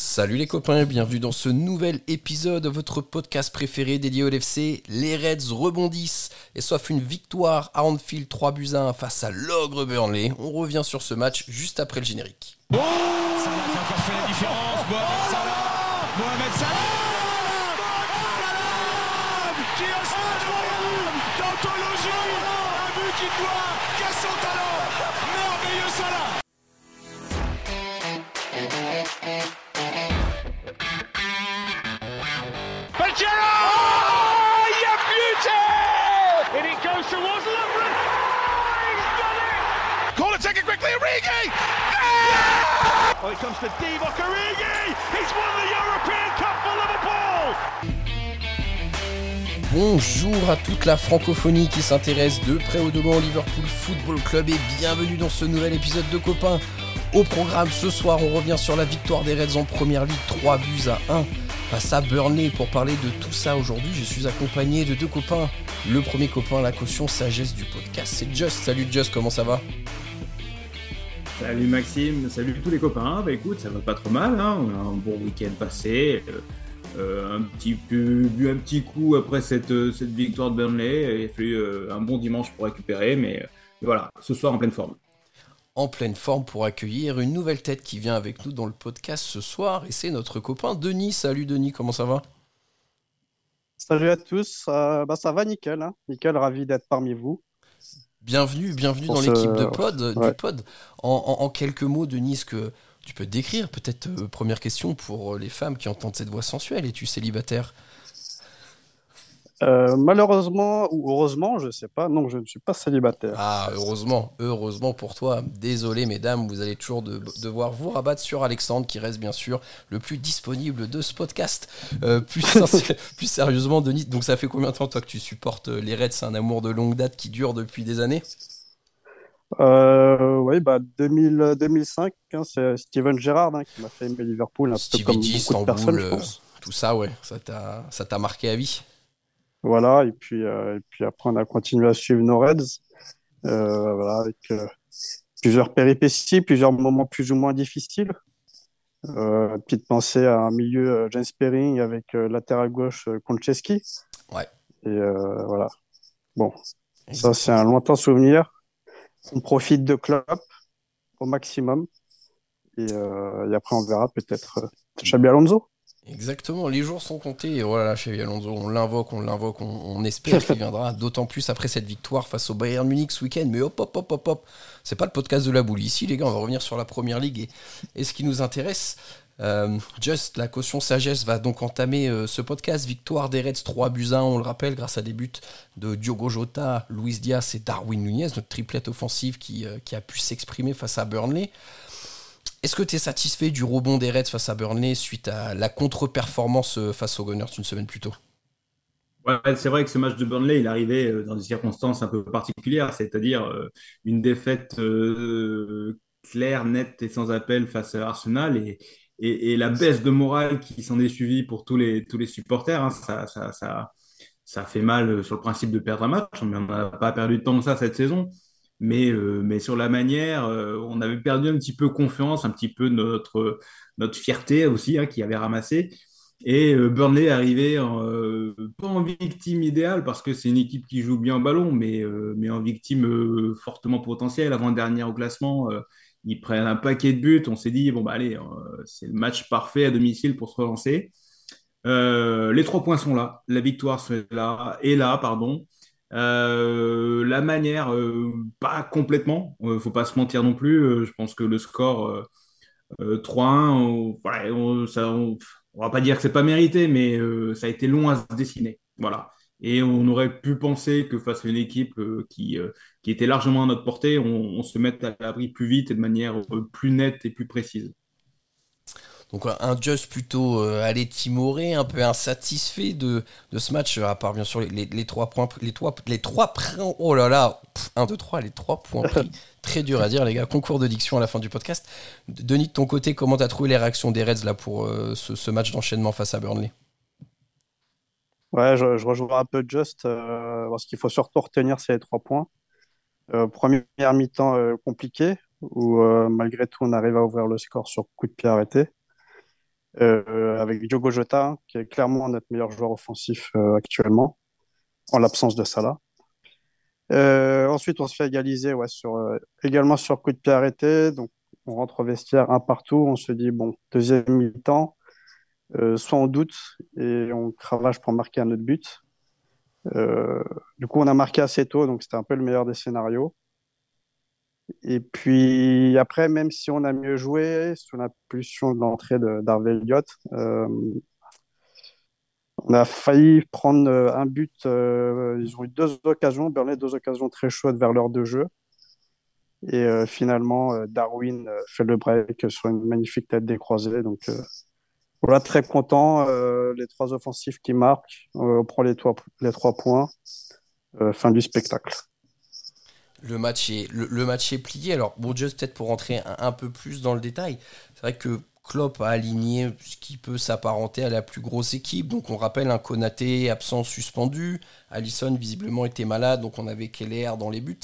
Salut les copains, bienvenue dans ce nouvel épisode de votre podcast préféré dédié au LFC. Les Reds rebondissent et sauf une victoire à Anfield 3 buts à 1 face à l'ogre Burnley. On revient sur ce match juste après le générique. Oh. Mohamed Mohamed Salah qui a qui doit son talent Bonjour à toute la francophonie qui s'intéresse de près ou de loin au Liverpool Football Club et bienvenue dans ce nouvel épisode de Copains. Au programme ce soir, on revient sur la victoire des Reds en première ligue, 3 buts à 1 face à Burnley. Pour parler de tout ça aujourd'hui, je suis accompagné de deux copains. Le premier copain, la caution sagesse du podcast, c'est Just. Salut Just, comment ça va? Salut Maxime, salut tous les copains. Bah écoute, ça va pas trop mal, hein. on a un bon week-end passé. Euh, euh, un petit peu bu un petit coup après cette, euh, cette victoire de Burnley. Il a fallu euh, un bon dimanche pour récupérer, mais, euh, mais voilà, ce soir en pleine forme. en pleine forme pour accueillir une nouvelle tête qui vient avec nous dans le podcast ce soir et c'est notre copain Denis. Salut Denis, comment ça va? Salut à tous, Euh, bah, ça va nickel, hein. Nickel, ravi d'être parmi vous. Bienvenue, bienvenue dans l'équipe de pod, du pod. En, en- en quelques mots, Denis, ce que tu peux décrire peut-être euh, première question pour euh, les femmes qui entendent cette voix sensuelle. Es-tu célibataire? Euh, malheureusement ou heureusement, je sais pas, non, je ne suis pas célibataire. Ah, heureusement, heureusement pour toi. Désolé, mesdames, vous allez toujours de- devoir vous rabattre sur Alexandre, qui reste bien sûr le plus disponible de ce podcast. Euh, plus, sérieusement, Denis, donc ça fait combien de temps toi que tu supportes les Reds? C'est un amour de longue date qui dure depuis des années? Euh, oui, bah 2000, 2005, hein, c'est Steven Gerrard hein, qui m'a fait aimer Liverpool, un peu Stevie comme G, beaucoup de personnes, Istanbul, je euh, pense. tout ça, ouais, ça t'a ça t'a marqué à vie? Voilà, et puis, euh, et puis après, on a continué à suivre nos Reds, euh, voilà, avec euh, plusieurs péripéties, plusieurs moments plus ou moins difficiles. Euh, petite pensée à un milieu euh, James Spearing avec euh, latéral gauche euh, Konchesky. Ouais. Et euh, voilà. Bon, ça c'est un lointain souvenir. On profite de Klopp au maximum. Et, euh, et après, on verra peut-être euh, Xabi Alonso. Exactement, les jours sont comptés. Et voilà, chez Alonso, on l'invoque, on l'invoque, on, espère qu'il viendra. D'autant plus après cette victoire face au Bayern Munich ce week-end. Mais hop, hop, hop, hop, hop. C'est pas le podcast de la boule. Ici, les gars, on va revenir sur la première ligue et, ce qui nous intéresse. Euh, Just, la caution sagesse va donc entamer euh, ce podcast. Victoire des Reds 3 buts à 1, on le rappelle, grâce à des buts de Diogo Jota, Luis Diaz et Darwin Nunez, notre triplette offensive euh, qui a pu s'exprimer face à Burnley. Est-ce que tu es satisfait du rebond des Reds face à Burnley suite à la contre-performance euh, face aux Gunners une semaine plus tôt? Ouais, c'est vrai que ce match de Burnley, il arrivait euh, dans des circonstances un peu particulières, c'est-à-dire euh, une défaite claire, nette et sans appel face à Arsenal et, la baisse de morale qui s'en est suivie pour tous les, tous les supporters. hein. ça, ça, ça, ça fait mal sur le principe de perdre un match, mais on n'a pas perdu tant que ça cette saison. Mais, euh, mais sur la manière, euh, on avait perdu un petit peu confiance, un petit peu notre, notre fierté aussi, hein, qui avait ramassé. Et euh, Burnley arrivé en, euh, pas en victime idéale parce que c'est une équipe qui joue bien au ballon, mais, mais en victime fortement potentielle. Avant-dernière au classement, ils prennent un paquet de buts. On s'est dit, bon, bah allez, c'est le match parfait à domicile pour se relancer. Les trois points sont là, la victoire est là, est là, pardon. Euh, la manière, euh, pas complètement, euh, faut pas se mentir non plus. Euh, je pense que le score euh, euh, 3-1, on, ça, on, on va pas dire que c'est pas mérité, mais ça a été long à se dessiner. Voilà. Et on aurait pu penser que face à une équipe qui, était largement à notre portée, on, on se mette à l'abri plus vite et de manière plus nette et plus précise. Donc un- Just plutôt euh, allé timoré, un peu insatisfait de, de ce match, à part bien sûr les, les, les trois points, les trois, les trois points, oh là là, 1, 2, 3, les trois points pris. Très dur à dire les gars, concours de diction à la fin du podcast. Denis, de ton côté, comment t'as trouvé les réactions des Reds là pour euh, ce, ce match d'enchaînement face à Burnley? Ouais, je, je rejoins un peu Just, euh, parce qu'il faut surtout retenir ces trois points. Euh, première mi-temps euh, compliqué, où euh, malgré tout on arrive à ouvrir le score sur coup de pied arrêté. Avec Diogo Jota, qui est clairement notre meilleur joueur offensif actuellement, en l'absence de Salah. ensuite, on se fait égaliser ouais, sur, également sur coup de pied arrêté. Donc, on rentre au vestiaire un partout. On se dit, bon, deuxième mi-temps, soit on doute et on cravache pour marquer un autre but. Euh, du coup, on a marqué assez tôt, donc c'était un peu le meilleur des scénarios. Et puis après, même si on a mieux joué, sous l'impulsion de l'entrée d'Harvey Elliott, euh, on a failli prendre euh, un but. ils ont eu deux occasions, Burnley, deux occasions très chaudes vers l'heure de jeu. Et finalement, Darwin fait le break sur une magnifique tête décroisée. Donc voilà, très content. Euh, les trois offensifs qui marquent. Euh, on prend les trois, points. Euh, fin du spectacle. Le match est, le, match est plié. Alors, bon, juste peut-être pour rentrer un, peu plus dans le détail, c'est vrai que Klopp a aligné ce qui peut s'apparenter à la plus grosse équipe. Donc, on rappelle un Konaté absent suspendu. Allison, visiblement, était malade. Donc, on avait Keller dans les buts.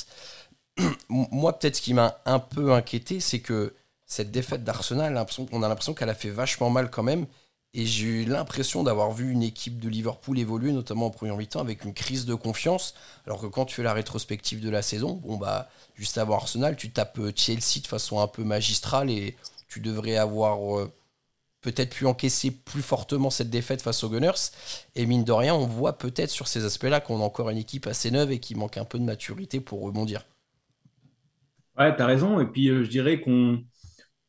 Moi, peut-être ce qui m'a un peu inquiété, c'est que cette défaite d'Arsenal, on a l'impression qu'elle a fait vachement mal quand même. Et j'ai eu l'impression d'avoir vu une équipe de Liverpool évoluer, notamment en premier mi-temps, avec une crise de confiance. Alors que quand tu fais la rétrospective de la saison, bon bah, juste avant Arsenal, tu tapes euh, Chelsea de façon un peu magistrale et tu devrais avoir euh, peut-être pu encaisser plus fortement cette défaite face aux Gunners. Et mine de rien, on voit peut-être sur ces aspects-là qu'on a encore une équipe assez neuve et qui manque un peu de maturité pour rebondir. Ouais, t'as raison. Et puis euh, je dirais qu'on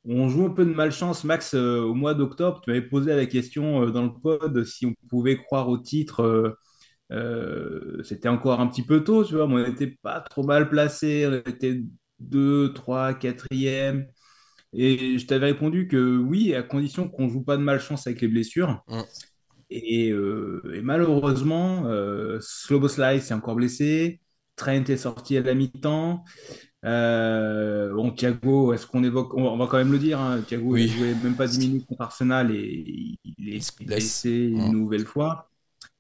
on joue un peu de malchance, Max, euh, au mois d'octobre. Tu m'avais posé la question euh, dans le pod si on pouvait croire au titre. Euh, c'était encore un petit peu tôt, tu vois, mais on n'était pas trop mal placé. On était 2, 3, 4e. Et je t'avais répondu que oui, à condition qu'on ne joue pas de malchance avec les blessures. Mm. Et, malheureusement, Sloboslai s'est encore blessé. Trent est sorti à la mi-temps. Euh, bon, Thiago, est-ce qu'on évoque on, va quand même le dire. Hein, Thiago, il jouait même pas 10 minutes contre Arsenal et il est blessé une nouvelle fois.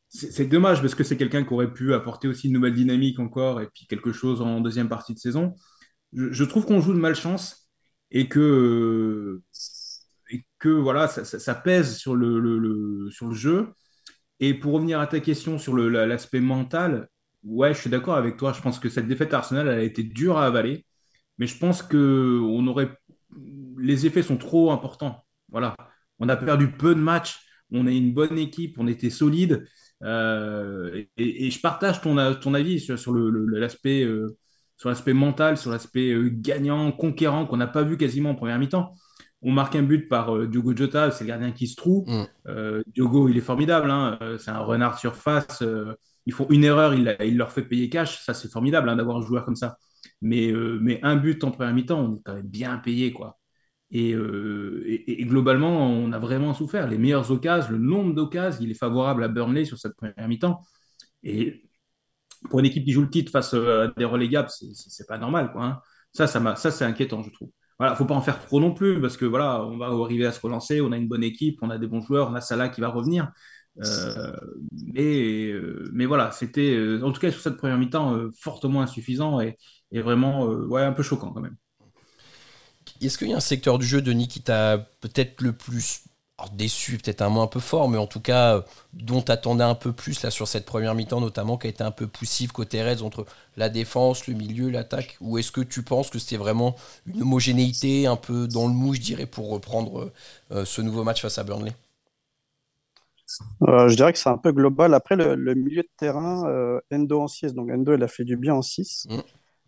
C'est dommage parce que c'est quelqu'un qui aurait pu apporter aussi une nouvelle dynamique encore et puis quelque chose en deuxième partie de saison. Je, trouve qu'on joue de malchance et que, et que voilà, ça, pèse sur le, le, sur le jeu. Et pour revenir à ta question sur l'aspect mental, ouais, je suis d'accord avec toi. Je pense que cette défaite Arsenal, elle a été dure à avaler. Mais je pense que on aurait... les effets sont trop importants. Voilà. On a perdu peu de matchs. On est une bonne équipe. On était solide. Euh, et, je partage ton, ton avis sur, euh, l'aspect mental, sur l'aspect euh, gagnant, conquérant qu'on n'a pas vu quasiment en première mi-temps. On marque un but par Diogo Jota, c'est le gardien qui se trouve. Mm. Diogo, il est formidable. Hein. c'est un renard surface ils font une erreur, il, leur fait payer cash. Ça, c'est formidable hein, d'avoir un joueur comme ça. Mais, euh, mais un but en première mi-temps, on est quand même bien payé. quoi. Euh, et, globalement, on a vraiment souffert. Les meilleures occasions, le nombre d'occasions, il est favorable à Burnley sur cette première mi-temps. Et pour une équipe qui joue le titre face à des relégables, c'est pas normal. Quoi, hein. Ça, ça, ça c'est inquiétant, je trouve. Voilà, faut pas en faire trop non plus parce que voilà, on va arriver à se relancer. On a une bonne équipe, on a des bons joueurs, on a Salah qui va revenir. Euh, mais, euh, mais voilà, c'était euh, en tout cas sur cette première mi-temps fortement insuffisant et, vraiment ouais, un peu choquant quand même. Est-ce qu'il y a un secteur du jeu, Denis, qui t'a peut-être le plus déçu, peut-être un mot un peu fort, mais en tout cas dont t'attendais un peu plus là sur cette première mi-temps, notamment qui a été un peu poussif côté Reds entre la défense, le milieu, l'attaque Ou est-ce que tu penses que c'était vraiment une homogénéité un peu dans le mou, je dirais, pour reprendre ce nouveau match face à Burnley? Euh, je dirais que c'est un peu global. Après, le, milieu de terrain, euh, Endo en 6, donc Endo, il a fait du bien en 6. Mm.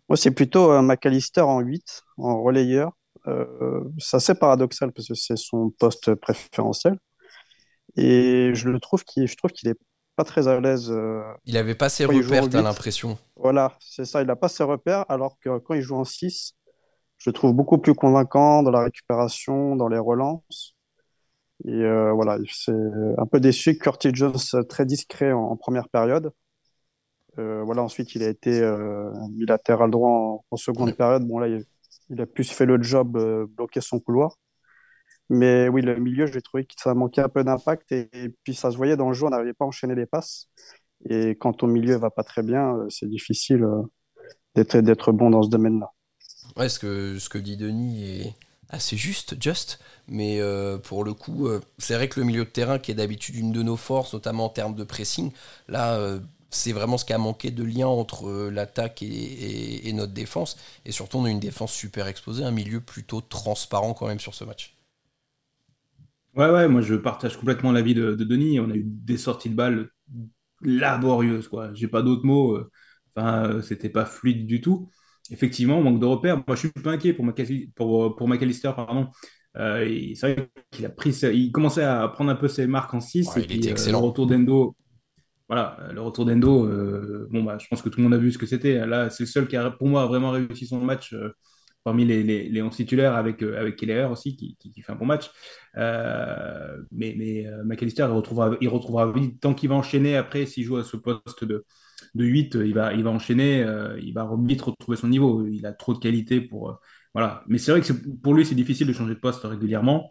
Moi, c'est plutôt euh, McAllister en 8, en relayeur. C'est assez paradoxal parce que c'est son poste préférentiel. Et je le trouve qu'il, je trouve qu'il est pas très à l'aise. il avait pas ses repères, t'as l'impression. Voilà, c'est ça, il n'a pas ses repères, alors que quand il joue en 6, je le trouve beaucoup plus convaincant dans la récupération, dans les relances. Et euh, voilà, c'est un peu déçu. Curtis Jones, très discret en, première période. Euh, voilà, ensuite, il a été euh, bilatéral droit en, seconde période. Bon, là, il, a plus fait le job, bloquer son couloir. Mais oui, le milieu, j'ai trouvé que ça manquait un peu d'impact. Et, puis, ça se voyait dans le jeu, on n'arrivait pas à enchaîner les passes. Et quand ton milieu va pas très bien, c'est difficile d'être bon dans ce domaine-là. Ouais, ce que, ce que dit Denis est assez juste, just. Mais euh, pour le coup, euh, c'est vrai que le milieu de terrain, qui est d'habitude une de nos forces, notamment en termes de pressing, là, euh, c'est vraiment ce qui a manqué de lien entre l'attaque et, notre défense. Et surtout, on a une défense super exposée, un milieu plutôt transparent quand même sur ce match. Ouais, ouais, moi je partage complètement l'avis de, de Denis. On a eu des sorties de balles laborieuses, quoi. J'ai pas d'autres mots. Enfin, c'était pas fluide du tout effectivement, manque de repères. Moi, je suis pas inquiet pour, pour, pour McAllister, pardon. Euh, c'est vrai qu'il a pris, il commençait à prendre un peu ses marques en 6 et il était euh, excellent. le retour d'Endo, voilà, le retour d'Endo, euh, bon bah, je pense que tout le monde a vu ce que c'était. Là, c'est le seul qui a, pour moi, vraiment réussi son match parmi les, les, les 11 titulaires avec avec Keller aussi qui, qui, fait un bon match. mais mais McAllister, il retrouvera, il retrouvera vite tant qu'il va enchaîner après s'il joue à ce poste de de 8, il va, il va enchaîner, euh, il va vite retrouver son niveau. Il a trop de qualité pour. Euh, voilà. Mais c'est vrai que pour lui, c'est difficile de changer de poste régulièrement.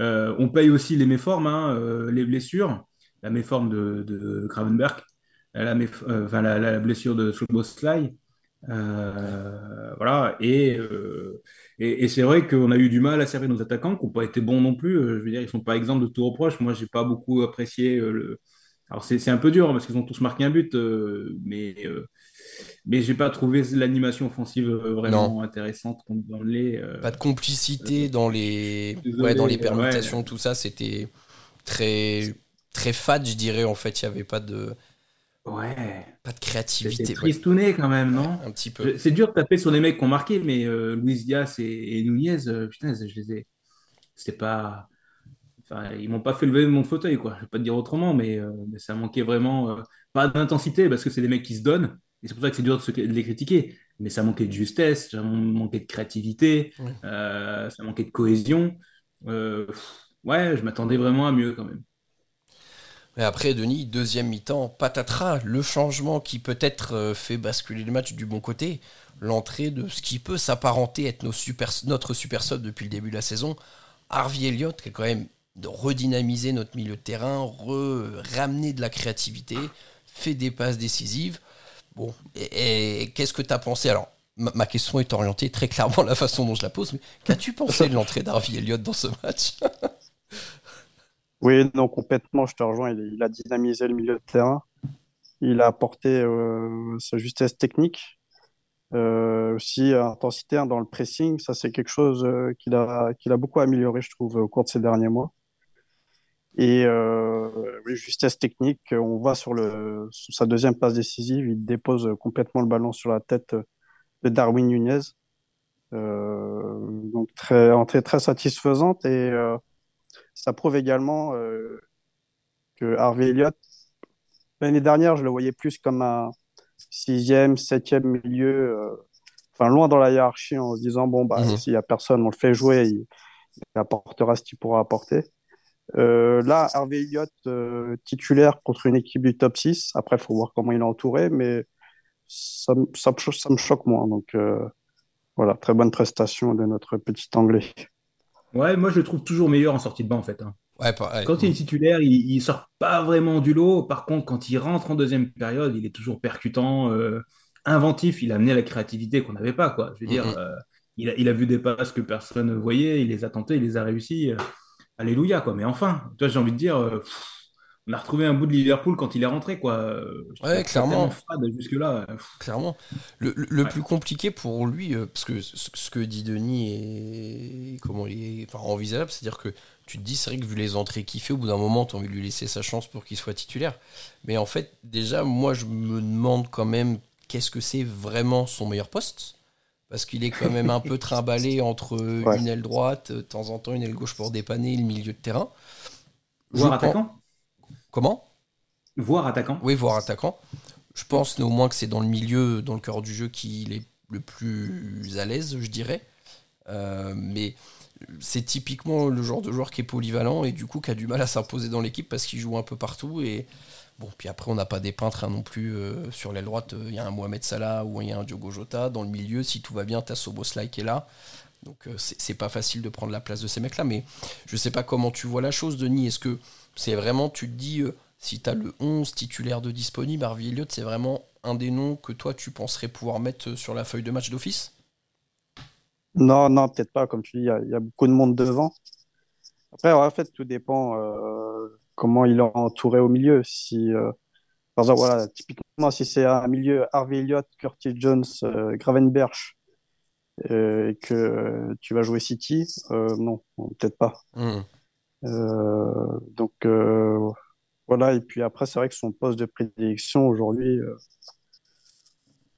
Euh, on paye aussi les méformes, hein, les blessures. La méforme de, de Gravenberg, la, enfin, la, blessure de Sloboslai. voilà. Et, et, c'est vrai qu'on a eu du mal à servir nos attaquants, qui n'ont pas été bons non plus. je veux dire, ils ne sont pas exempts de tout reproche. Moi, j'ai pas beaucoup apprécié le alors c'est un peu dur hein, parce qu'ils ont tous marqué un but, euh, mais, euh, mais j'ai pas trouvé l'animation offensive euh, vraiment intéressante contre Burnley. pas de complicité dans les, ouais, dans les permutations, tout ça, c'était très, très fade, je dirais. En fait, il n'y avait pas de. Ouais. Pas de créativité. C'est tristouné quand même, non Un petit peu. C'est dur de taper sur les mecs qui ont marqué, mais Luis Diaz et, et Nunez, putain, je les ai. C'était pas Enfin, ils m'ont pas fait lever de mon fauteuil, quoi. Je vais pas te dire autrement, mais, euh, ça manquait vraiment euh, pas d'intensité parce que c'est des mecs qui se donnent. Et c'est pour ça que c'est dur de, les critiquer. Mais ça manquait de justesse, ça manquait de créativité, euh, ça manquait de cohésion. ouais, je m'attendais vraiment à mieux quand même. Mais après, Denis, deuxième mi-temps, patatras, le changement qui peut-être fait basculer le match du bon côté, l'entrée de ce qui peut s'apparenter être notre super sub depuis le début de la saison, Harvey Elliott, qui est quand même de redynamiser notre milieu de terrain, ramener de la créativité, fait des passes décisives. Bon, et, qu'est-ce que tu as pensé? Alors, ma, question est orientée très clairement la façon dont je la pose, mais qu'as-tu pensé de l'entrée d'Harvey Elliott dans ce match? Oui, non, complètement, je te rejoins. Il, a dynamisé le milieu de terrain. Il a apporté euh, sa justesse technique. Euh, aussi, intensité hein, dans le pressing, ça c'est quelque chose euh, qu'il a, qu'il a beaucoup amélioré, je trouve, au cours de ces derniers mois. Et justesse technique, on voit sur, le, sa deuxième passe décisive, il dépose complètement le ballon sur la tête de Darwin Nunez. Donc très, entrée très satisfaisante et ça prouve également euh, que Harvey Elliott, l'année dernière, je le voyais plus comme un sixième, septième milieu, euh, enfin loin dans la hiérarchie en se disant bon bah mhm. s'il y a personne, on le fait jouer, il, il apportera ce qu'il pourra apporter. Euh, là, Harvey Elliott, euh, titulaire contre une équipe du top 6. Après, il faut voir comment il est entouré, mais ça, ça, ça me choque moins. Donc, euh, voilà, très bonne prestation de notre petit Anglais. Ouais, moi, je le trouve toujours meilleur en sortie de banc, en fait. Hein. Ouais, Quand il est titulaire, il, il sort pas vraiment du lot. Par contre, quand il rentre en deuxième période, il est toujours percutant, inventif. Il a amené la créativité qu'on n'avait pas, quoi. Je veux dire, mm-hmm. il, a, il, a, vu des passes que personne ne voyait, il les a tentés, il les a réussi. Alléluia, quoi. Mais enfin, toi, j'ai envie de dire, euh, on a retrouvé un bout de Liverpool quand il est rentré, quoi. Ouais, clairement. jusque-là. Clairement. Le, plus compliqué pour lui, euh, parce que ce, que dit Denis est, comment il est enfin, envisageable, c'est-à-dire que tu te dis, c'est vrai que vu les entrées qu'il fait, au bout d'un moment, tu as envie de lui laisser sa chance pour qu'il soit titulaire. Mais en fait, déjà, moi, je me demande quand même qu'est-ce que c'est vraiment son meilleur poste parce qu'il est quand même un peu trimballé entre une aile droite, de temps en temps une aile gauche pour dépanner le milieu de terrain. Voir attaquant? Comment? Voir attaquant Oui, voir attaquant. Je pense néanmoins que c'est dans le milieu, dans le cœur du jeu, qu'il est le plus à l'aise, je dirais. Euh, mais c'est typiquement le genre de joueur qui est polyvalent et du coup qui a du mal à s'imposer dans l'équipe parce qu'il joue un peu partout et Bon, puis après, on n'a pas des peintres hein, non plus. Euh, sur l'aile droite, il euh, y a un Mohamed Salah ou il y a un Diogo Jota. Dans le milieu, si tout va bien, tu as Soboslai qui est là. Donc, euh, c'est pas facile de prendre la place de ces mecs-là. Mais je sais pas comment tu vois la chose, Denis. Est-ce que c'est vraiment, tu te dis, si tu as le 11 titulaire de disponible, Harvey Elliott, c'est vraiment un des noms que toi, tu penserais pouvoir mettre sur la feuille de match d'office? Non, non, peut-être pas. Comme tu dis, il y a, beaucoup de monde devant. Après, en fait, tout dépend euh, comment il est entouré au milieu. Si, euh, par exemple, typiquement, si c'est un milieu Harvey Elliott, Curtis Jones, euh, Gravenberch, euh, et que tu vas jouer City, euh, non, peut-être pas. Hmm. Euh, donc euh, voilà, et puis après, c'est vrai que son poste de prédilection aujourd'hui, euh,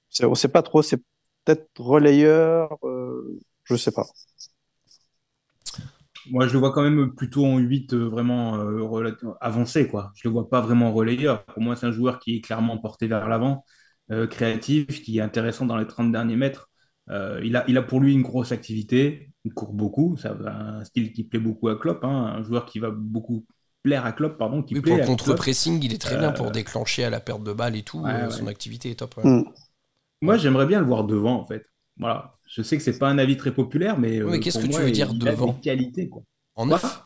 c'est- on sait pas trop, c'est peut-être relayeur, euh, je sais pas. Moi, je le vois quand même plutôt en 8 euh, vraiment euh, avancé, quoi. Je le vois pas vraiment relayeur. Pour moi, c'est un joueur qui est clairement porté vers l'avant, euh, créatif, qui est intéressant dans les 30 derniers mètres. Euh, il a, il a pour lui une grosse activité, il court beaucoup, ça un style qui plaît beaucoup à Klopp, hein, un joueur qui va beaucoup plaire à Klopp, pardon, qui Oui, pour plaît le à Klopp. contre-pressing, il est très bien pour Euh, déclencher à la perte de balle et tout. ouais, euh, ouais. son activité est top. ouais. Hmm. Moi, j'aimerais bien le voir devant, en fait. Voilà. Je sais que c'est pas un avis très populaire, mais mais qu'est-ce pour que tu veux dire il devant des qualités, quoi. En neuf?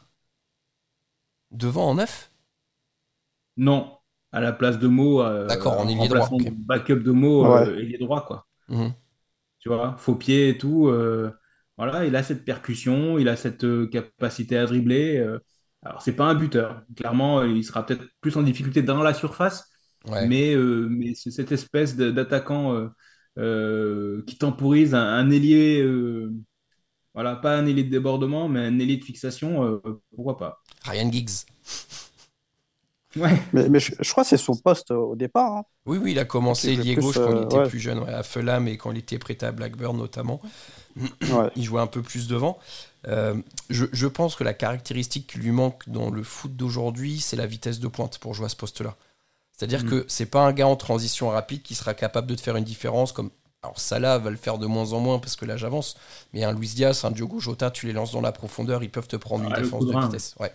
Devant en neuf? Non, à la place de Mo, euh, D'accord, en en ailier droit. remplacement ok. de backup de Mo, Ouais. euh, ailier droit, quoi. Mhm. Tu vois, faux pied et tout. euh, voilà, il a cette percussion, il a cette euh, capacité à dribbler. euh. alors, c'est pas un buteur. Clairement, il sera peut-être plus en difficulté dans la surface, Ouais. mais, mais c'est cette espèce d'attaquant qui temporise un, un ailier, voilà, pas un ailier de débordement, mais un ailier de fixation, euh, pourquoi pas. Ryan Giggs. Ouais. Mais, mais je, je crois que c'est son poste au départ. hein. Oui, oui, il a commencé lié gauche quand il euh, était ouais. plus jeune, ouais, à Fulham et quand il était prêté à Blackburn notamment. Ouais. Il jouait un peu plus devant. Euh, je, je pense que la caractéristique qui lui manque dans le foot d'aujourd'hui, c'est la vitesse de pointe pour jouer à ce poste-là. C'est-à-dire Mm. que c'est pas un gars en transition rapide qui sera capable de te faire une différence comme. Alors Salah va le faire de moins en moins parce que l'âge avance, mais un Luis Diaz, un Diogo Jota, tu les lances dans la profondeur, ils peuvent te prendre une Ah, défense de vitesse. Ouais.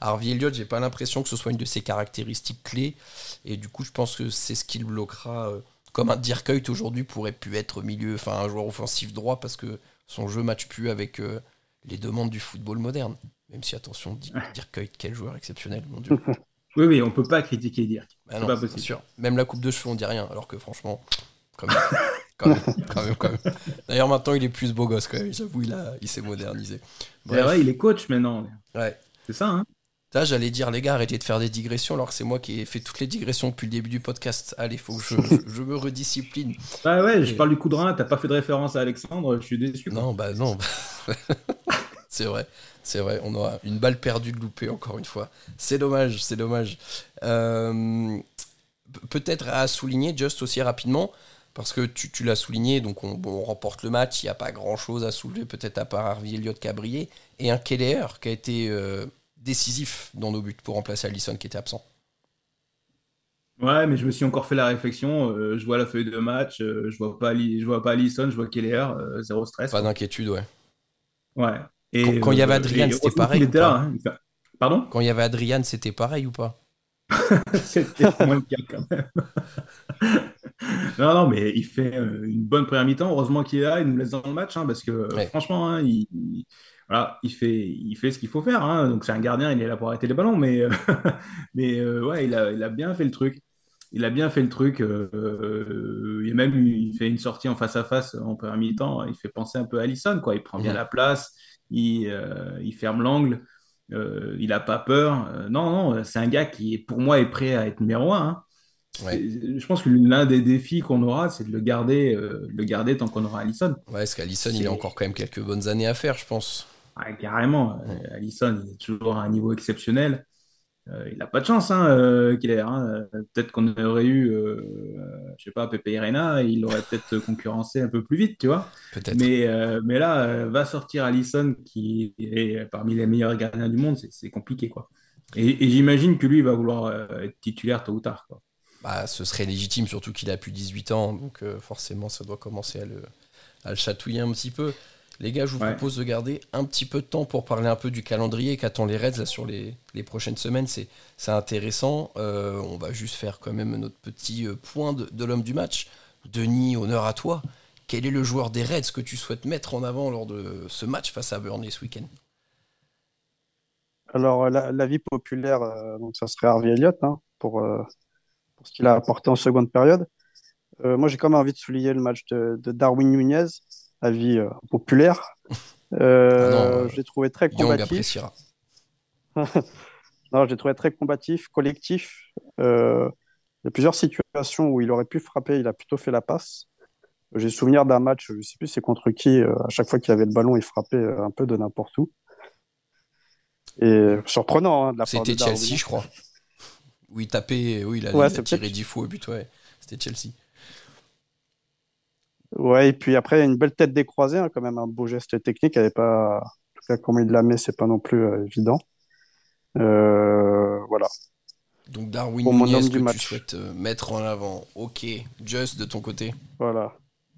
Harvey Elliott, j'ai pas l'impression que ce soit une de ses caractéristiques clés, et du coup je pense que c'est ce qui le bloquera. euh, comme un Dirk aujourd'hui pourrait pu être milieu, enfin un joueur offensif droit parce que son jeu match plus avec euh, les demandes du football moderne. Même si attention, Di- Dirk quel joueur exceptionnel, mon dieu. Oui, oui, on peut pas critiquer Dirk. Ah C'est non, pas possible. sûr. Même la coupe de cheveux, on dit rien, alors que franchement, quand même, quand même, quand même, quand même. D'ailleurs, maintenant, il est plus beau gosse quand même. J'avoue, il, a, il s'est modernisé. Bref, il est coach maintenant. ouais. C'est ça, hein? Ça, j'allais dire, les gars, arrêtez de faire des digressions, alors que c'est moi qui ai fait toutes les digressions depuis le début du podcast. Allez, faut que je, je- je me rediscipline. Ouais, ouais, je parle du coup de rein, t'as pas fait de référence à Alexandre, je suis déçu. Non, bah non. c'est vrai, c'est vrai. On aura une balle perdue de louper encore une fois. C'est dommage, c'est dommage. Euh, pe- Peut-être à souligner, juste aussi rapidement, parce que tu, tu l'as souligné, donc on, bon, on remporte le match, il n'y a pas grand-chose à soulever, peut-être à part Harvey Elliott qui a brillé, et un Keller qui a été euh, décisif dans nos buts pour remplacer Allison qui était absent. Ouais, mais je me suis encore fait la réflexion. euh, je vois la feuille de match, euh, je vois pas, je vois pas Alisson, je vois Keller, euh, zéro stress. Pas d'inquiétude, ouais. Ouais. Et, Quand- il y avait Adrian, c'était pareil ou était pas là. hein. Enfin, Pardon? Quand il y avait Adrian, c'était pareil ou pas C'était moins le cas quand même. Non, non, mais il fait une bonne première mi-temps. Heureusement qu'il est là, il nous laisse dans le match, hein, parce que Ouais. franchement, hein, il- voilà, il fait, il fait ce qu'il faut faire. hein. Donc c'est un gardien, il est là pour arrêter les ballons, mais, euh, mais euh, ouais, il a, il a bien fait le truc. Il a bien fait le truc. euh, euh, et même, il fait une sortie en face à face en première mi-temps. Il fait penser un peu à Alisson, quoi. Il prend bien la place, il, il ferme l'angle, euh, il n'a pas peur. Euh, non, non, c'est un gars qui, pour moi, est prêt à être numéro un. hein. Ouais. Je pense que l'un des défis qu'on aura, c'est de le garder, euh, de le garder tant qu'on aura Alisson. Ouais, parce qu'Allison, il a encore quand même quelques bonnes années à faire, je pense. Ah, carrément, euh, Alisson, il est toujours à un niveau exceptionnel. Euh, il n'a pas de chance, hein, euh, hein. Peut-être qu'on aurait eu, je sais pas, Pepe Reina, il aurait peut-être concurrencé un peu plus vite, tu vois. Peut-être. Mais, mais là, va sortir Alisson, qui est parmi les meilleurs gardiens du monde, c'est c'est compliqué, quoi. Et, et j'imagine que lui, il va vouloir être titulaire tôt ou tard, quoi. Bah, ce serait légitime, surtout qu'il a plus 18 ans, donc forcément ça doit commencer à le, à le chatouiller un petit peu. Les gars, je vous Ouais. propose de garder un petit peu de temps pour parler un peu du calendrier qu'attend les Reds là, sur les, les prochaines semaines. C'est c'est intéressant. Euh, on va juste faire quand même notre petit euh, point de, de l'homme du match. Denis, honneur à toi. Quel est le joueur des Reds que tu souhaites mettre en avant lors de ce match face à Burnley ce week-end? Alors, la, la vie populaire, euh, donc ça serait Harvey Elliott hein, pour, euh, pour ce qu'il a apporté en seconde période. Euh, moi, j'ai quand même envie de souligner le match de, de Darwin Nunez, avis populaire. Euh, ah je l'ai trouvé très combatif. non, je l'ai trouvé très combatif, collectif. Euh, il y a plusieurs situations où il aurait pu frapper, il a plutôt fait la passe. J'ai souvenir d'un match, je ne sais plus c'est contre qui, euh, à chaque fois qu'il avait le ballon, il frappait euh, un peu de n'importe où. Et surprenant hein, de la C'était Chelsea, je crois. Où il tapait, où il a, ouais, tiré 10 fois au but, ouais. C'était Chelsea. Ouais, et puis après, une belle tête décroisée, hein, quand même, un beau geste technique. Elle pas, en tout cas, comme il la met, c'est pas non plus euh, évident. Euh, voilà. Donc Darwin Pour Nunez que tu souhaites euh, mettre en avant. Ok, Just de ton côté. Voilà.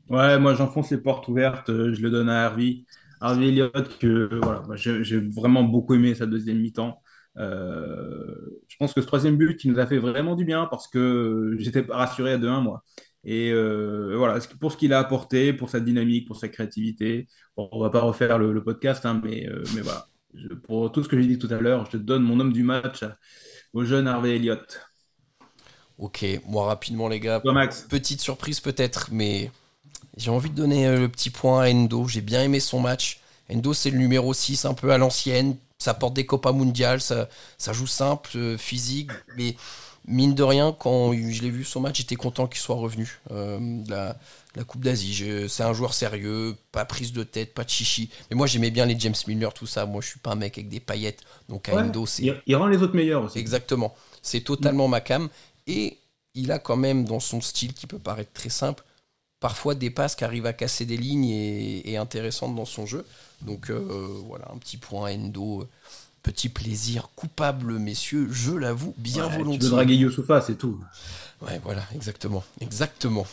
Ouais, moi j'enfonce les portes ouvertes, je le donne à Harvey. Harvey Elliott, que voilà, j'ai vraiment beaucoup aimé sa deuxième mi-temps. je pense que ce troisième but, il nous a fait vraiment du bien parce que j'étais rassuré à 2-1, moi. Et euh, voilà, pour ce qu'il a apporté, pour sa dynamique, pour sa créativité. On on va pas refaire le, podcast, hein, mais, euh, mais voilà. pour tout ce que j'ai dit tout à l'heure, je te donne mon homme du match au jeune Harvey Elliott. Ok, moi rapidement les gars. Max. Petite surprise peut-être, mais j'ai envie de donner euh, le petit point à Endo. J'ai bien aimé son match. Endo c'est le numéro 6, un peu à l'ancienne. Ça porte des Copas mondiales, ça, ça joue simple, physique, mais mine de rien, quand je l'ai vu son match, j'étais content qu'il soit revenu. Euh, la, Coupe d'Asie, c'est un joueur sérieux, pas prise de tête, pas de chichi. Mais moi, j'aimais bien les James Miller, tout ça. Moi, je suis pas un mec avec des paillettes. Donc, Endo, c'est. Il, rend les autres meilleurs aussi. Exactement. C'est totalement ma cam. Et il a quand même, dans son style qui peut paraître très simple, parfois des passes qui arrivent à casser des lignes et, intéressantes dans son jeu. Donc, euh, voilà, un petit point Endo Petit plaisir coupable, messieurs, je l'avoue bien volontiers. Tu veux draguer Youssoufa, c'est tout. Ouais, voilà, exactement. Exactement.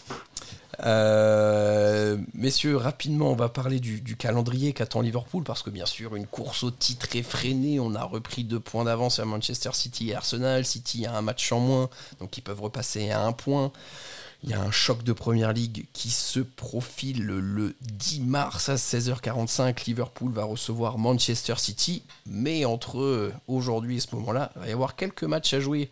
Euh, messieurs, rapidement, on va parler du, calendrier qu'attend Liverpool, parce que bien sûr, une course au titre effrénée. On a repris deux points d'avance à Manchester City et Arsenal. City a un match en moins, donc ils peuvent repasser à un point. Il y a un choc de première ligue qui se profile le 10 mars à 16h45. Liverpool va recevoir Manchester City. Mais entre aujourd'hui et ce moment-là, il va y avoir quelques matchs à jouer.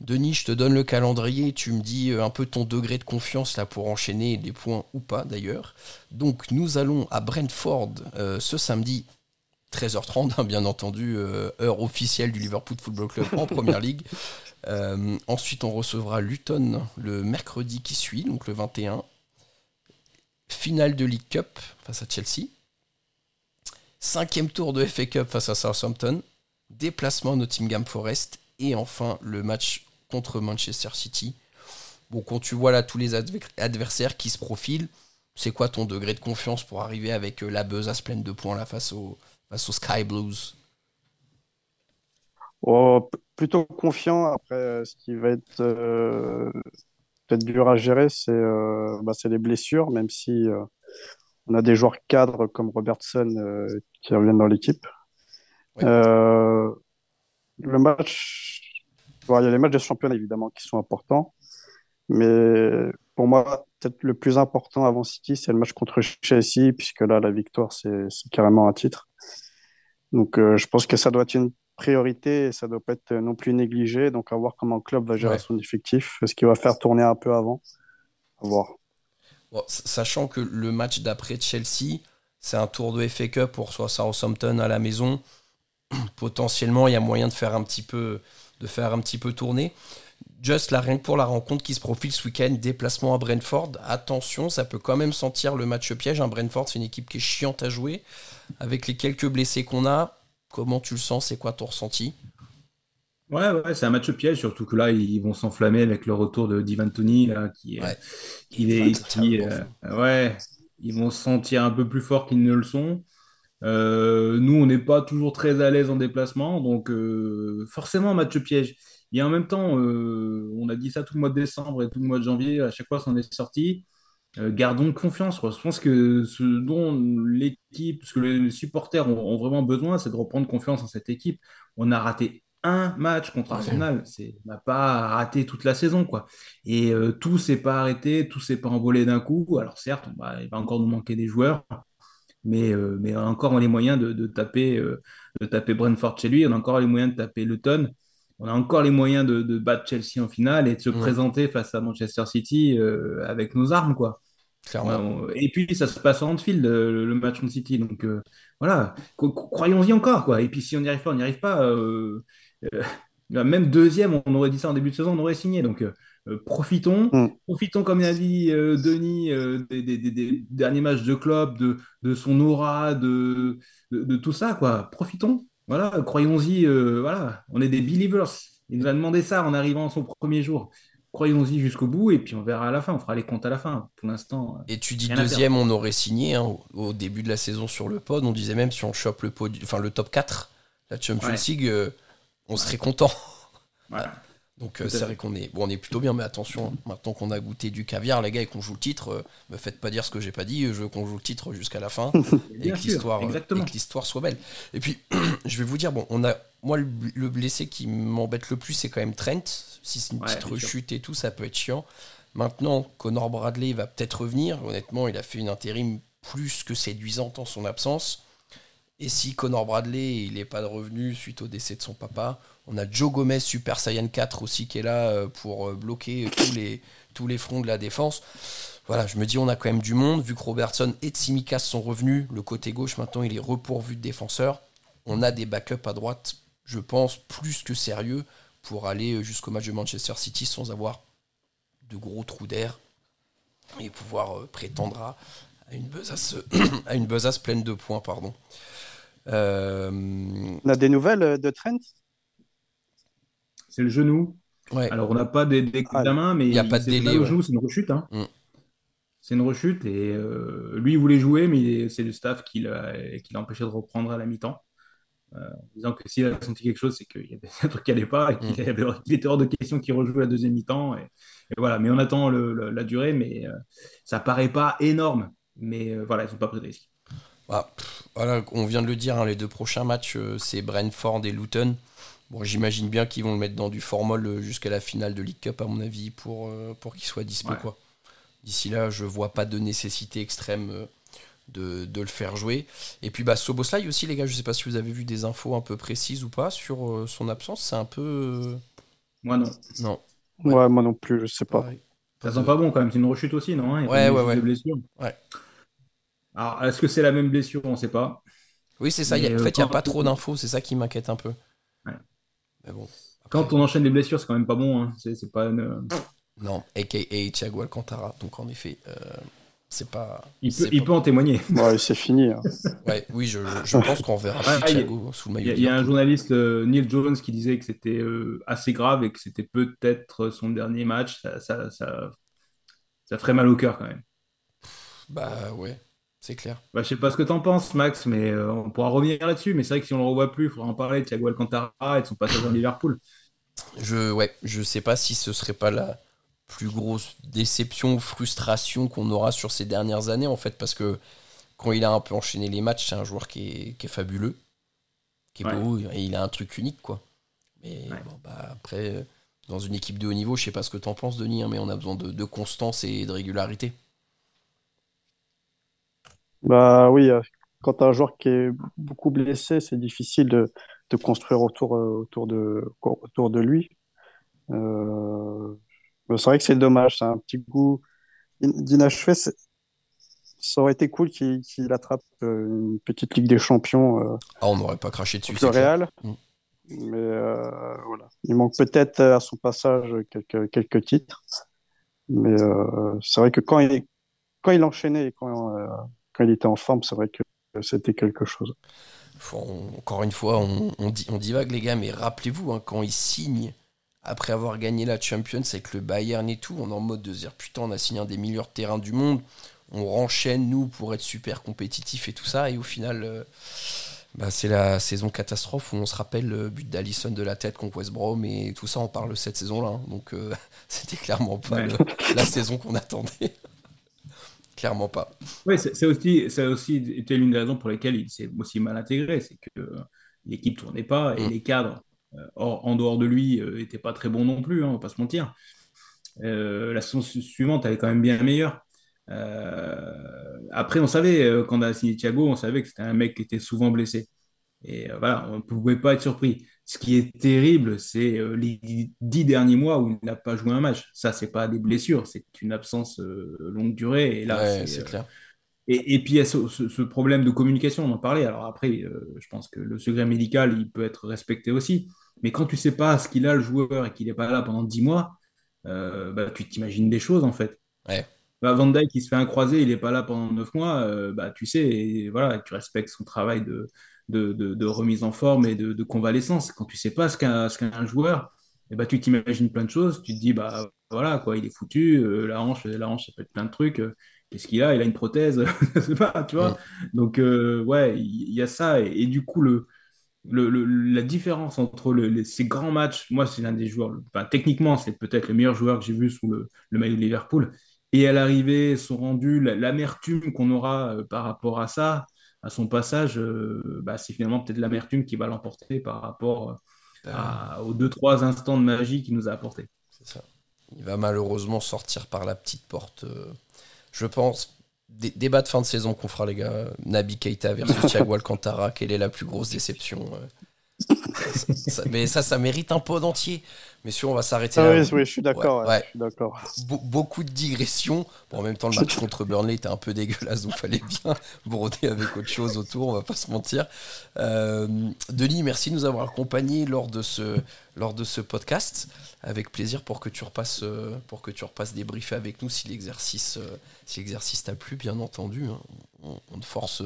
Denis, je te donne le calendrier, tu me dis un peu ton degré de confiance là pour enchaîner les points ou pas d'ailleurs. Donc nous allons à Brentford euh, ce samedi 13h30, hein, bien entendu, euh, heure officielle du Liverpool Football Club en Première Ligue. Euh, ensuite, on recevra Luton le mercredi qui suit, donc le 21. Finale de League Cup face à Chelsea. Cinquième tour de FA Cup face à Southampton. Déplacement Nottingham Forest. Et enfin, le match contre Manchester City. Bon, quand tu vois là tous les adversaires qui se profilent, c'est quoi ton degré de confiance pour arriver avec euh, la buzz à se pleine de points là face, au, face aux Sky Blues oh, plutôt confiant. Après, euh, ce qui va être euh, peut-être dur à gérer, c'est euh, bah, les blessures, même si on a des joueurs cadres comme Robertson qui reviennent dans l'équipe. le match, il y a les matchs de championnat évidemment qui sont importants, mais pour moi, peut-être le plus important avant City, c'est le match contre Chelsea, puisque là, la victoire, c'est carrément un titre. Donc, je pense que ça doit être une priorité ça ne doit pas être non plus négligé. Donc, à voir comment le club va gérer son effectif, ce qu'il va faire tourner un peu avant. À voir. sachant que le match d'après Chelsea, c'est un tour de FA Cup pour soit Southampton à la maison. Potentiellement, il y a moyen de faire un petit peu, de faire un petit peu tourner. Just la rien que pour la rencontre qui se profile ce week-end, déplacement à Brentford. Attention, ça peut quand même sentir le match piège. Un Brentford, c'est une équipe qui est chiante à jouer. Avec les quelques blessés qu'on a, Comment tu le sens? C'est quoi ton ressenti? Ouais, ouais c'est un match piège, surtout que là, ils vont s'enflammer avec le retour de Divan Tony, qui, est, qui, euh, ouais, ils vont se sentir un peu plus forts qu'ils ne le sont. Euh, nous, on n'est pas toujours très à l'aise en déplacement, donc euh, forcément, match piège. Et en même temps, on a dit ça tout le mois de décembre et tout le mois de janvier, à chaque fois, ça en est sorti. Euh, gardons confiance. Je pense que ce dont l'équipe, ce que les supporters ont, vraiment besoin, c'est de reprendre confiance en cette équipe. On a raté un match contre Arsenal. On n'a pas raté toute la saison. quoi. Et euh, tout s'est pas arrêté, tout s'est pas envolé d'un coup. Alors certes, il va encore nous manquer des joueurs. Mais, euh, mais on a encore les moyens de, taper, de taper Brentford chez lui. On a encore les moyens de taper Luton on a encore les moyens de, battre Chelsea en finale et de se présenter face à Manchester City avec nos armes, quoi. Clairement. Et puis, ça se passe en Anfield, le, le match contre City. Donc, euh, voilà, Cro- croyons-y encore, quoi. Et puis, si on n'y arrive pas, on n'y arrive pas. euh, euh, même deuxième, on aurait dit ça en début de saison, on aurait signé. Donc, euh, euh, profitons. Mm. Profitons, comme l'a dit euh, Denis, euh, des, des- des- des derniers matchs de club, de, de son aura, de, de, de tout ça, quoi. Profitons. Voilà, croyons-y. euh, voilà, on est des believers. Il nous a demandé ça en arrivant son premier jour. Croyons-y jusqu'au bout et puis on verra à la fin. On fera les comptes à la fin. Pour l'instant, euh, Et tu dis deuxième, on aurait signé hein, au, au début de la saison sur le pod. On disait même si on chope le, pod, enfin, le top 4, la Champions Ouais. League, euh, on serait content. voilà. Donc euh, c'est vrai qu'on est, bon, on est plutôt bien, mais attention, maintenant qu'on a goûté du caviar, les gars, et qu'on joue le titre, euh, me faites pas dire ce que j'ai pas dit, je veux qu'on joue le titre jusqu'à la fin. et que l'histoire euh, que l'histoire soit belle. Et puis, je vais vous dire, bon, on a, moi, le, le blessé qui m'embête le plus, c'est quand même Trent. Si c'est une Ouais, petite sûr. rechute et tout, ça peut être chiant. Maintenant, Connor Bradley va peut-être revenir. Honnêtement, il a fait une intérim plus que séduisante en son absence. Et si Connor Bradley, il n'est pas revenu suite au décès de son papa, on a Joe Gomez Super Saiyan 4 aussi qui est là euh, pour euh, bloquer tous les, tous les fronts de la défense. Voilà, je me dis on a quand même du monde, vu que Robertson et Tsimikas sont revenus, le côté gauche maintenant il est repourvu de défenseurs. On a des backups à droite, je pense, plus que sérieux pour aller jusqu'au match de Manchester City sans avoir de gros trous d'air et pouvoir euh, prétendre à, à une besace, à une besace pleine de points. Pardon. Euh, On a des nouvelles de Trent? C'est le genou. ouais. Alors, on n'a pas des- d'examen, mais Il y a pas de c'est délai, ouais. c'est une rechute. hein. Mm. C'est une rechute et euh, lui, il voulait jouer, mais c'est le staff qui l'a qui l'a empêché de reprendre à la mi-temps. Euh, en disant que s'il a senti quelque chose, c'est qu'il y avait un truc qui n'allait pas et qu'il Mm. avait- il était hors de question qu'il rejoue la deuxième mi-temps. Et, et voilà, mais on attend le- le- la durée, mais euh, ça paraît pas énorme. Mais euh, voilà, ils n'ont pas pris de risque. Ah, pff, voilà, on vient de le dire, hein, les deux prochains matchs, euh, c'est Brentford et Luton. Bon, j'imagine bien qu'ils vont le mettre dans du formol euh, jusqu'à la finale de League Cup, à mon avis, pour, euh, pour qu'il soit dispo. Ouais. quoi. D'ici là, je vois pas de nécessité extrême euh, de, de le faire jouer. Et puis, bah, Soboslai aussi, les gars, je sais pas si vous avez vu des infos un peu précises ou pas sur euh, son absence. C'est un peu. euh, Moi, non. Non. Ouais, moi non plus, je sais pas. pareil. Ça sent pas bon quand même. C'est une rechute aussi, non hein? Il y a Ouais, ouais, ouais. Ouais. Alors, est-ce que c'est la même blessure? On ne sait pas. Oui, c'est ça. y a- en euh, fait, il n'y a pas trop d'infos. C'est ça qui m'inquiète un peu. Ouais. Mais bon. Quand on enchaîne les blessures, c'est quand même pas bon. Hein. C'est c'est pas une- Non, a.k.a. Thiago Alcantara. Donc, en effet, euh, c'est pas. il, peut, c'est il pas- peut en témoigner. Ouais, c'est fini. hein. Ouais, oui, je, je- je pense qu'on verra Ouais, il y a- Thiago sous le Il y, maillot. a, de il y a un journaliste, euh, Neil Jones, qui disait que c'était euh, assez grave et que c'était peut-être son dernier match. Ça, ça, ça, ça ferait mal au cœur quand même. Bah ouais, c'est clair. Bah, je sais pas ce que t'en penses, Max, mais euh, on pourra revenir là-dessus. Mais c'est vrai que si on le revoit plus, il faudra en parler de Thiago Alcantara et de son passage en Liverpool. Je, ouais, je sais pas si ce serait pas la plus grosse déception ou frustration qu'on aura sur ces dernières années, en fait, parce que quand il a un peu enchaîné les matchs, c'est un joueur qui est, qui est fabuleux, qui est Ouais. beau, et il a un truc unique, quoi. Mais Ouais. bon, bah, après, euh, dans une équipe de haut niveau, je sais pas ce que t'en penses, Denis, hein, mais on a besoin de, de constance et de régularité. Bah oui, euh, quand tu as un joueur qui est beaucoup blessé, c'est difficile de, de construire autour, euh, autour de, autour de lui. Euh, mais c'est vrai que c'est dommage, c'est un petit goût in- d'inachevé. Ça aurait été cool qu'il qu'il attrape une petite Ligue des Champions euh, Ah, on n'aurait pas craché dessus, le. Real. Mm. Mais euh, voilà. Il manque peut-être à son passage quelques, quelques titres. Mais c'est vrai que quand il, quand il enchaînait et quand, quand il était en forme, c'est vrai que c'était quelque chose. Faut- on- encore une fois, on, on, dit, on divague les gars, mais rappelez-vous, hein, quand il signe après avoir gagné la Champions avec le Bayern et tout, on est en mode de se dire putain, on a signé un des meilleurs terrains du monde, on renchaîne nous pour être super compétitif et tout ça, et au final, euh, bah, c'est la saison catastrophe où on se rappelle le but d'Alisson de la tête contre West Brom et tout ça, on parle cette saison-là, hein. donc euh, c'était clairement pas Ouais. le- la saison qu'on attendait. Clairement pas. Oui, c'est aussi, ça a aussi été l'une des raisons pour lesquelles il s'est aussi mal intégré. C'est que euh, l'équipe tournait pas et Mm. les cadres euh, hors- en dehors de lui n'étaient pas très bons non plus, hein, on va pas se mentir. Euh, la saison su- suivante, elle est quand même bien meilleure. Euh, après, on savait, euh, quand on a signé Thiago, on savait que c'était un mec qui était souvent blessé. Et euh, voilà, on ne pouvait pas être surpris. Ce qui est terrible, c'est euh, les dix derniers mois où il n'a pas joué un match. Ça, c'est pas des blessures, c'est une absence euh, longue durée. Et là, Ouais, c'est, euh, clair. et, et puis, il y a ce, ce- ce problème de communication, on en parlait. Alors après, euh, je pense que le secret médical, il peut être respecté aussi. Mais quand tu sais pas ce qu'il a, le joueur, et qu'il n'est pas là pendant 10 mois, euh, bah, tu t'imagines des choses, en fait. Ouais. Bah, Van Dijk, il se fait un croisé, il n'est pas là pendant 9 mois, euh, bah, tu sais, et voilà, tu respectes son travail de, de, de- de remise en forme et de, de convalescence. Quand tu sais pas ce qu'un qu'un joueur, et bah, tu t'imagines plein de choses. Tu te dis, bah voilà, quoi, il est foutu, euh, la hanche, la hanche, ça peut être plein de trucs. euh, Qu'est-ce qu'il a? Il a une prothèse, je sais pas, tu vois. Donc, euh, ouais, il y, a ça. Et, et du coup, le, le, le- la différence entre le- les- ces grands matchs, moi, c'est l'un des joueurs, enfin, techniquement, c'est peut-être le meilleur joueur que j'ai vu sous le, le maillot de Liverpool. Et à l'arrivée, son rendu, la- l'amertume qu'on aura euh, par rapport à ça, à son passage, euh, bah, c'est finalement peut-être l'amertume qui va l'emporter par rapport euh, à- aux deux, trois instants de magie qu'il nous a apporté. c'est ça. Il va malheureusement sortir par la petite porte. euh, je pense. Dé- débat de fin de saison qu'on fera, les gars. Nabi Keita versus Thiago Alcantara. Quelle est la plus grosse déception Ça- ça- Mais ça, ça mérite un pod entier. Mais sûr, on va s'arrêter Ah là. oui, oui, je suis d'accord. Ouais, ouais, ouais. Je suis d'accord. Be- beaucoup de digressions. Bon, en même temps, le match contre Burnley était un peu dégueulasse, donc fallait bien broder avec autre chose autour, on va pas se mentir. Euh, Denis, merci de nous avoir accompagnés lors de ce, lors de ce podcast. Avec plaisir pour que tu repasses, euh, pour que tu repasses débriefer avec nous si l'exercice, euh, si l'exercice t'a plu, bien entendu. hein. On, on ne force,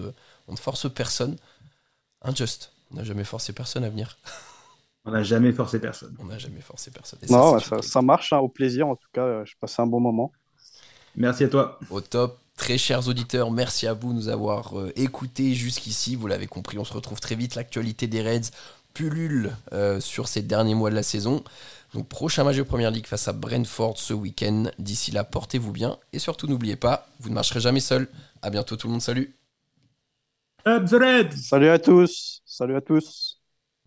on ne force personne. Injuste. On n'a jamais forcé personne à venir. On n'a jamais forcé personne. On n'a jamais forcé personne. Et Non, ouais, ça, marche, hein, au plaisir. En tout cas, euh, je passé un bon moment. Merci à toi. Au top. Très chers auditeurs, merci à vous de nous avoir euh, écoutés jusqu'ici. Vous l'avez compris, on se retrouve très vite. L'actualité des Reds pullule euh, sur ces derniers mois de la saison. Donc prochain match de Première Ligue face à Brentford ce week-end. D'ici là, portez-vous bien. Et surtout, n'oubliez pas, vous ne marcherez jamais seul. À bientôt tout le monde, salut Up the Reds! Salut à tous. Salut à tous.